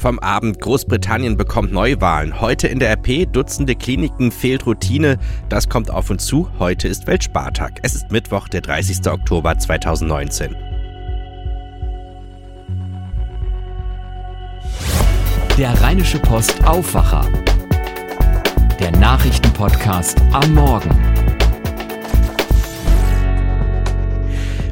Vom Abend Großbritannien bekommt Neuwahlen. Heute in der RP Dutzende Kliniken fehlt Routine. Das kommt auf uns zu. Heute ist Weltspartag. Es ist Mittwoch, der 30. Oktober 2019. Der Rheinische Post Aufwacher. Der Nachrichtenpodcast am Morgen.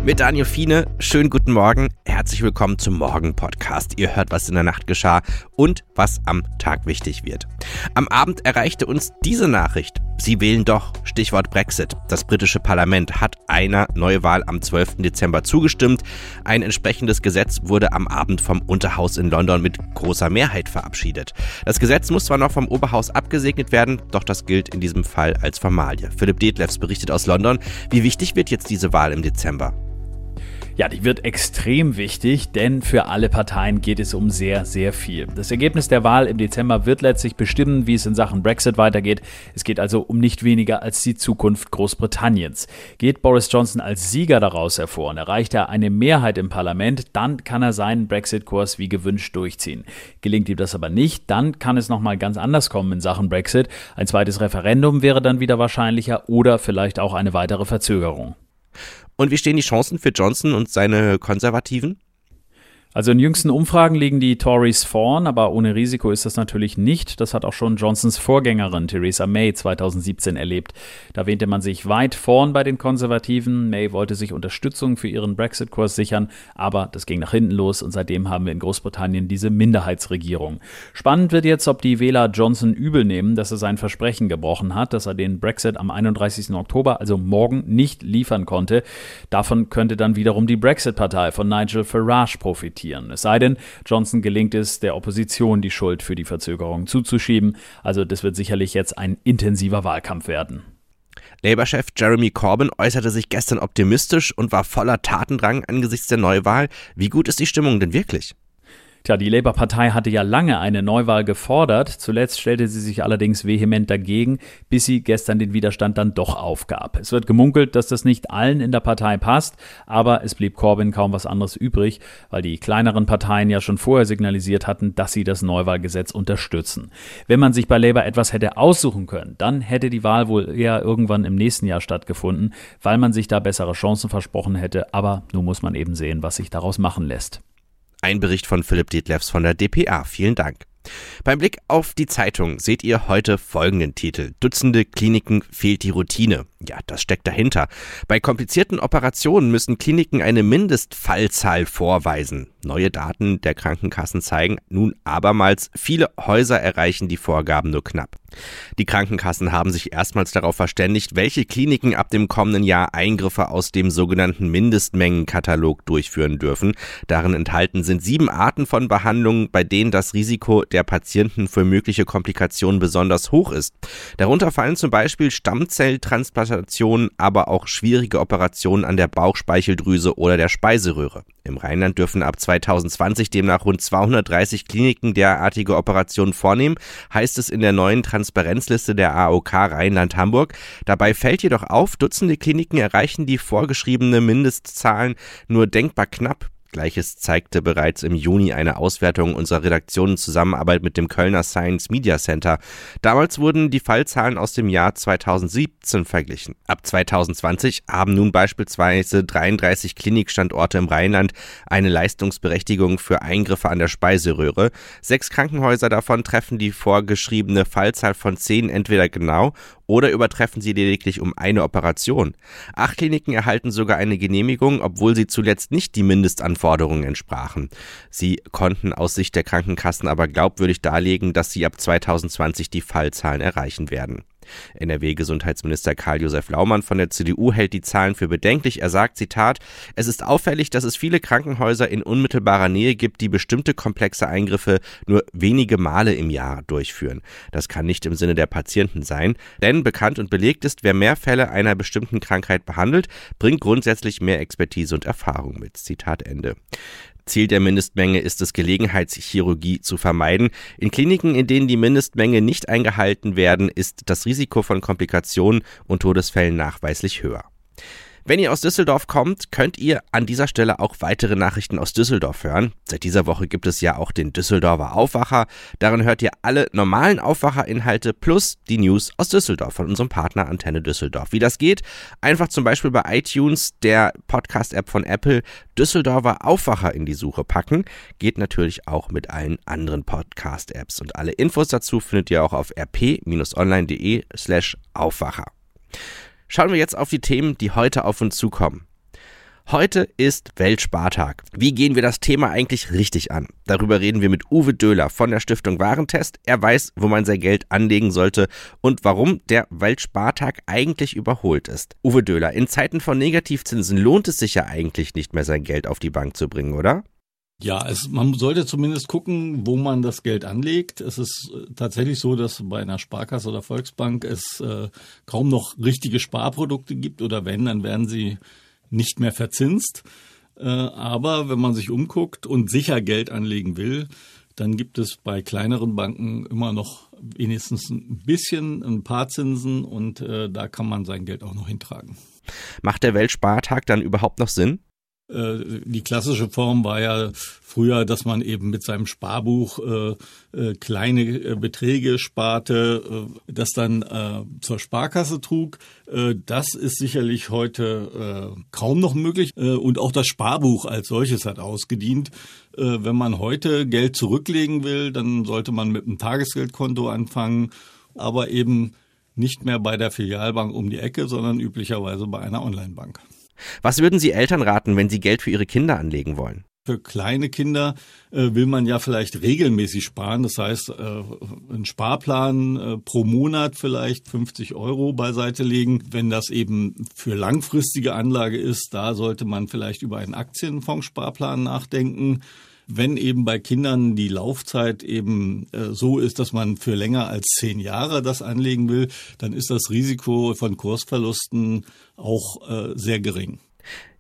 Mit Daniel Fiene, schönen guten Morgen, herzlich willkommen zum Morgen-Podcast. Ihr hört, was in der Nacht geschah und was am Tag wichtig wird. Am Abend erreichte uns diese Nachricht. Sie wählen doch, Stichwort Brexit. Das britische Parlament hat einer Neuwahl am 12. Dezember zugestimmt. Ein entsprechendes Gesetz wurde am Abend vom Unterhaus in London mit großer Mehrheit verabschiedet. Das Gesetz muss zwar noch vom Oberhaus abgesegnet werden, doch das gilt in diesem Fall als Formalie. Philipp Detlefs berichtet aus London. Wie wichtig wird jetzt diese Wahl im Dezember? Ja, die wird extrem wichtig, denn für alle Parteien geht es um sehr, sehr viel. Das Ergebnis der Wahl im Dezember wird letztlich bestimmen, wie es in Sachen Brexit weitergeht. Es geht also um nicht weniger als die Zukunft Großbritanniens. Geht Boris Johnson als Sieger daraus hervor und erreicht er eine Mehrheit im Parlament, dann kann er seinen Brexit-Kurs wie gewünscht durchziehen. Gelingt ihm das aber nicht, dann kann es nochmal ganz anders kommen in Sachen Brexit. Ein zweites Referendum wäre dann wieder wahrscheinlicher oder vielleicht auch eine weitere Verzögerung. Und wie stehen die Chancen für Johnson und seine Konservativen? Also in jüngsten Umfragen liegen die Tories vorn, aber ohne Risiko ist das natürlich nicht. Das hat auch schon Johnsons Vorgängerin Theresa May 2017 erlebt. Da wähnte man sich weit vorn bei den Konservativen. May wollte sich Unterstützung für ihren Brexit-Kurs sichern, aber das ging nach hinten los und seitdem haben wir in Großbritannien diese Minderheitsregierung. Spannend wird jetzt, ob die Wähler Johnson übel nehmen, dass er sein Versprechen gebrochen hat, dass er den Brexit am 31. Oktober, also morgen, nicht liefern konnte. Davon könnte dann wiederum die Brexit-Partei von Nigel Farage profitieren profitieren. Es sei denn, Johnson gelingt es, der Opposition die Schuld für die Verzögerung zuzuschieben. Also das wird sicherlich jetzt ein intensiver Wahlkampf werden. Labour-Chef Jeremy Corbyn äußerte sich gestern optimistisch und war voller Tatendrang angesichts der Neuwahl. Wie gut ist die Stimmung denn wirklich? Tja, die Labour-Partei hatte ja lange eine Neuwahl gefordert. Zuletzt stellte sie sich allerdings vehement dagegen, bis sie gestern den Widerstand dann doch aufgab. Es wird gemunkelt, dass das nicht allen in der Partei passt, aber es blieb Corbyn kaum was anderes übrig, weil die kleineren Parteien ja schon vorher signalisiert hatten, dass sie das Neuwahlgesetz unterstützen. Wenn man sich bei Labour etwas hätte aussuchen können, dann hätte die Wahl wohl eher irgendwann im nächsten Jahr stattgefunden, weil man sich da bessere Chancen versprochen hätte, aber nun muss man eben sehen, was sich daraus machen lässt. Ein Bericht von Philipp Detlefs von der DPA. Vielen Dank. Beim Blick auf die Zeitung seht ihr heute folgenden Titel. Dutzende Kliniken fehlt die Routine. Ja, das steckt dahinter. Bei komplizierten Operationen müssen Kliniken eine Mindestfallzahl vorweisen. Neue Daten der Krankenkassen zeigen nun abermals, viele Häuser erreichen die Vorgaben nur knapp. Die Krankenkassen haben sich erstmals darauf verständigt, welche Kliniken ab dem kommenden Jahr Eingriffe aus dem sogenannten Mindestmengenkatalog durchführen dürfen. Darin enthalten sind sieben Arten von Behandlungen, bei denen das Risiko der Patienten für mögliche Komplikationen besonders hoch ist. Darunter fallen zum Beispiel Stammzelltransplantationen Transplantationen, aber auch schwierige Operationen an der Bauchspeicheldrüse oder der Speiseröhre. Im Rheinland dürfen ab 2020 demnach rund 230 Kliniken derartige Operationen vornehmen, heißt es in der neuen Transparenzliste der AOK Rheinland-Hamburg. Dabei fällt jedoch auf, Dutzende Kliniken erreichen die vorgeschriebene Mindestzahlen nur denkbar knapp. Gleiches zeigte bereits im Juni eine Auswertung unserer Redaktion in Zusammenarbeit mit dem Kölner Science Media Center. Damals wurden die Fallzahlen aus dem Jahr 2017 verglichen. Ab 2020 haben nun beispielsweise 33 Klinikstandorte im Rheinland eine Leistungsberechtigung für Eingriffe an der Speiseröhre. Sechs Krankenhäuser davon treffen die vorgeschriebene Fallzahl von zehn entweder genau oder übertreffen sie lediglich um eine Operation. Acht Kliniken erhalten sogar eine Genehmigung, obwohl sie zuletzt nicht die Mindestanforderungen entsprachen. Sie konnten aus Sicht der Krankenkassen aber glaubwürdig darlegen, dass sie ab 2020 die Fallzahlen erreichen werden. NRW-Gesundheitsminister Karl-Josef Laumann von der CDU hält die Zahlen für bedenklich. Er sagt, Zitat, es ist auffällig, dass es viele Krankenhäuser in unmittelbarer Nähe gibt, die bestimmte komplexe Eingriffe nur wenige Male im Jahr durchführen. Das kann nicht im Sinne der Patienten sein, denn bekannt und belegt ist, wer mehr Fälle einer bestimmten Krankheit behandelt, bringt grundsätzlich mehr Expertise und Erfahrung mit. Zitat Ende. Ziel der Mindestmenge ist es, Gelegenheitschirurgie zu vermeiden. In Kliniken, in denen die Mindestmenge nicht eingehalten werden, ist das Risiko von Komplikationen und Todesfällen nachweislich höher. Wenn ihr aus Düsseldorf kommt, könnt ihr an dieser Stelle auch weitere Nachrichten aus Düsseldorf hören. Seit dieser Woche gibt es ja auch den Düsseldorfer Aufwacher. Darin hört ihr alle normalen Aufwacherinhalte plus die News aus Düsseldorf von unserem Partner Antenne Düsseldorf. Wie das geht, einfach zum Beispiel bei iTunes, der Podcast-App von Apple, Düsseldorfer Aufwacher in die Suche packen. Geht natürlich auch mit allen anderen Podcast-Apps. Und alle Infos dazu findet ihr auch auf rp-online.de slash Aufwacher. Schauen wir jetzt auf die Themen, die heute auf uns zukommen. Heute ist Weltspartag. Wie gehen wir das Thema eigentlich richtig an? Darüber reden wir mit Uwe Döhler von der Stiftung Warentest. Er weiß, wo man sein Geld anlegen sollte und warum der Weltspartag eigentlich überholt ist. Uwe Döhler, in Zeiten von Negativzinsen lohnt es sich ja eigentlich nicht mehr, sein Geld auf die Bank zu bringen, oder? Ja, es, man sollte zumindest gucken, wo man das Geld anlegt. Es ist äh, tatsächlich so, dass bei einer Sparkasse oder Volksbank es äh, kaum noch richtige Sparprodukte gibt oder wenn, dann werden sie nicht mehr verzinst. Äh, aber wenn man sich umguckt und sicher Geld anlegen will, dann gibt es bei kleineren Banken immer noch wenigstens ein bisschen ein paar Zinsen und äh, da kann man sein Geld auch noch hintragen. Macht der Weltspartag dann überhaupt noch Sinn? Äh, die klassische Form war ja früher, dass man eben mit seinem Sparbuch äh, äh, kleine äh, Beträge sparte, das dann zur Sparkasse trug. Das ist sicherlich heute kaum noch möglich. Und auch das Sparbuch als solches hat ausgedient. Wenn man heute Geld zurücklegen will, dann sollte man mit einem Tagesgeldkonto anfangen, aber eben nicht mehr bei der Filialbank um die Ecke, sondern üblicherweise bei einer Onlinebank. Was würden Sie Eltern raten, wenn sie Geld für ihre Kinder anlegen wollen? Für kleine Kinder äh, will man ja vielleicht regelmäßig sparen. Das heißt, äh, einen Sparplan äh, pro Monat vielleicht 50 Euro beiseite legen. Wenn das eben für langfristige Anlage ist, da sollte man vielleicht über einen Aktienfondssparplan nachdenken. Wenn eben bei Kindern die Laufzeit eben äh, so ist, dass man für länger als zehn Jahre das anlegen will, dann ist das Risiko von Kursverlusten auch äh, sehr gering.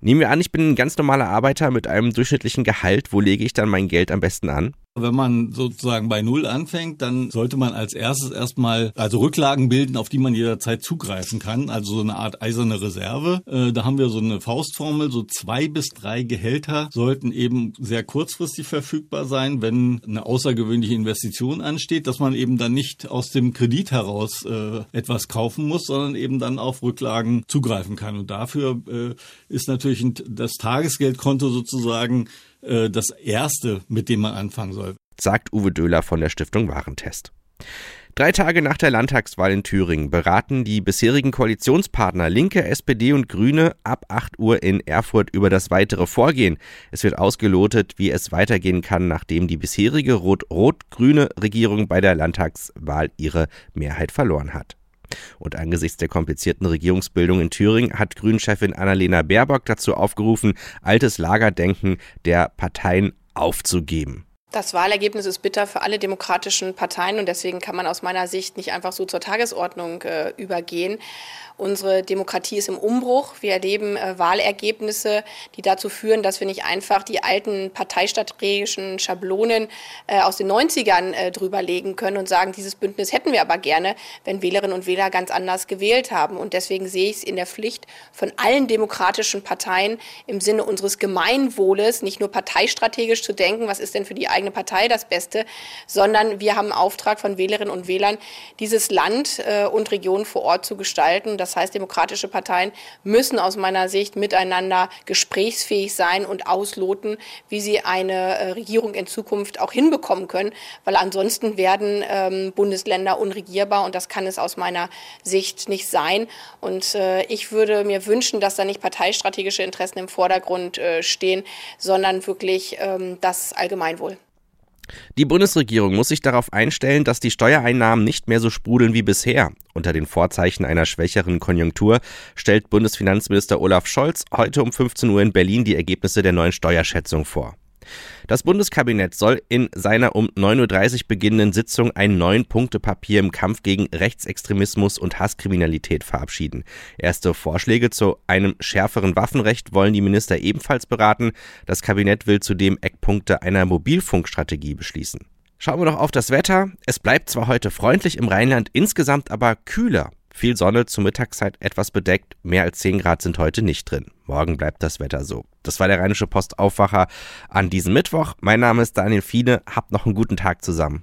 Nehmen wir an, ich bin ein ganz normaler Arbeiter mit einem durchschnittlichen Gehalt. Wo lege ich dann mein Geld am besten an? Wenn man sozusagen bei Null anfängt, dann sollte man als erstes erstmal also Rücklagen bilden, auf die man jederzeit zugreifen kann. Also so eine Art eiserne Reserve. Äh, da haben wir so eine Faustformel. So zwei bis drei Gehälter sollten eben sehr kurzfristig verfügbar sein, wenn eine außergewöhnliche Investition ansteht, dass man eben dann nicht aus dem Kredit heraus äh, etwas kaufen muss, sondern eben dann auf Rücklagen zugreifen kann. Und dafür äh, ist natürlich das Tagesgeldkonto sozusagen äh, das erste, mit dem man anfangen soll. Sagt Uwe Döhler von der Stiftung Warentest. Drei Tage nach der Landtagswahl in Thüringen beraten die bisherigen Koalitionspartner Linke, SPD und Grüne ab 8 Uhr in Erfurt über das weitere Vorgehen. Es wird ausgelotet, wie es weitergehen kann, nachdem die bisherige rot-rot-grüne Regierung bei der Landtagswahl ihre Mehrheit verloren hat. Und angesichts der komplizierten Regierungsbildung in Thüringen hat Grünchefin Annalena Baerbock dazu aufgerufen, altes Lagerdenken der Parteien aufzugeben. Das Wahlergebnis ist bitter für alle demokratischen Parteien und deswegen kann man aus meiner Sicht nicht einfach so zur Tagesordnung äh, übergehen. Unsere Demokratie ist im Umbruch. Wir erleben äh, Wahlergebnisse, die dazu führen, dass wir nicht einfach die alten parteistrategischen Schablonen äh, aus den 90ern äh, drüberlegen können und sagen, dieses Bündnis hätten wir aber gerne, wenn Wählerinnen und Wähler ganz anders gewählt haben. Und deswegen sehe ich es in der Pflicht von allen demokratischen Parteien im Sinne unseres Gemeinwohles, nicht nur parteistrategisch zu denken, was ist denn für die eigene Partei das Beste, sondern wir haben einen Auftrag von Wählerinnen und Wählern, dieses Land äh, und Region vor Ort zu gestalten. Das heißt, demokratische Parteien müssen aus meiner Sicht miteinander gesprächsfähig sein und ausloten, wie sie eine äh, Regierung in Zukunft auch hinbekommen können, weil ansonsten werden ähm, Bundesländer unregierbar und das kann es aus meiner Sicht nicht sein. Und äh, ich würde mir wünschen, dass da nicht parteistrategische Interessen im Vordergrund äh, stehen, sondern wirklich ähm, das Allgemeinwohl. Die Bundesregierung muss sich darauf einstellen, dass die Steuereinnahmen nicht mehr so sprudeln wie bisher. Unter den Vorzeichen einer schwächeren Konjunktur stellt Bundesfinanzminister Olaf Scholz heute um 15 Uhr in Berlin die Ergebnisse der neuen Steuerschätzung vor. Das Bundeskabinett soll in seiner um 9.30 Uhr beginnenden Sitzung ein Neun-Punkte-Papier im Kampf gegen Rechtsextremismus und Hasskriminalität verabschieden. Erste Vorschläge zu einem schärferen Waffenrecht wollen die Minister ebenfalls beraten. Das Kabinett will zudem Eckpunkte einer Mobilfunkstrategie beschließen. Schauen wir doch auf das Wetter. Es bleibt zwar heute freundlich im Rheinland, insgesamt aber kühler. Viel Sonne, zur Mittagszeit etwas bedeckt, mehr als 10 Grad sind heute nicht drin. Morgen bleibt das Wetter so. Das war der Rheinische Post Aufwacher an diesem Mittwoch. Mein Name ist Daniel Fiene, habt noch einen guten Tag zusammen.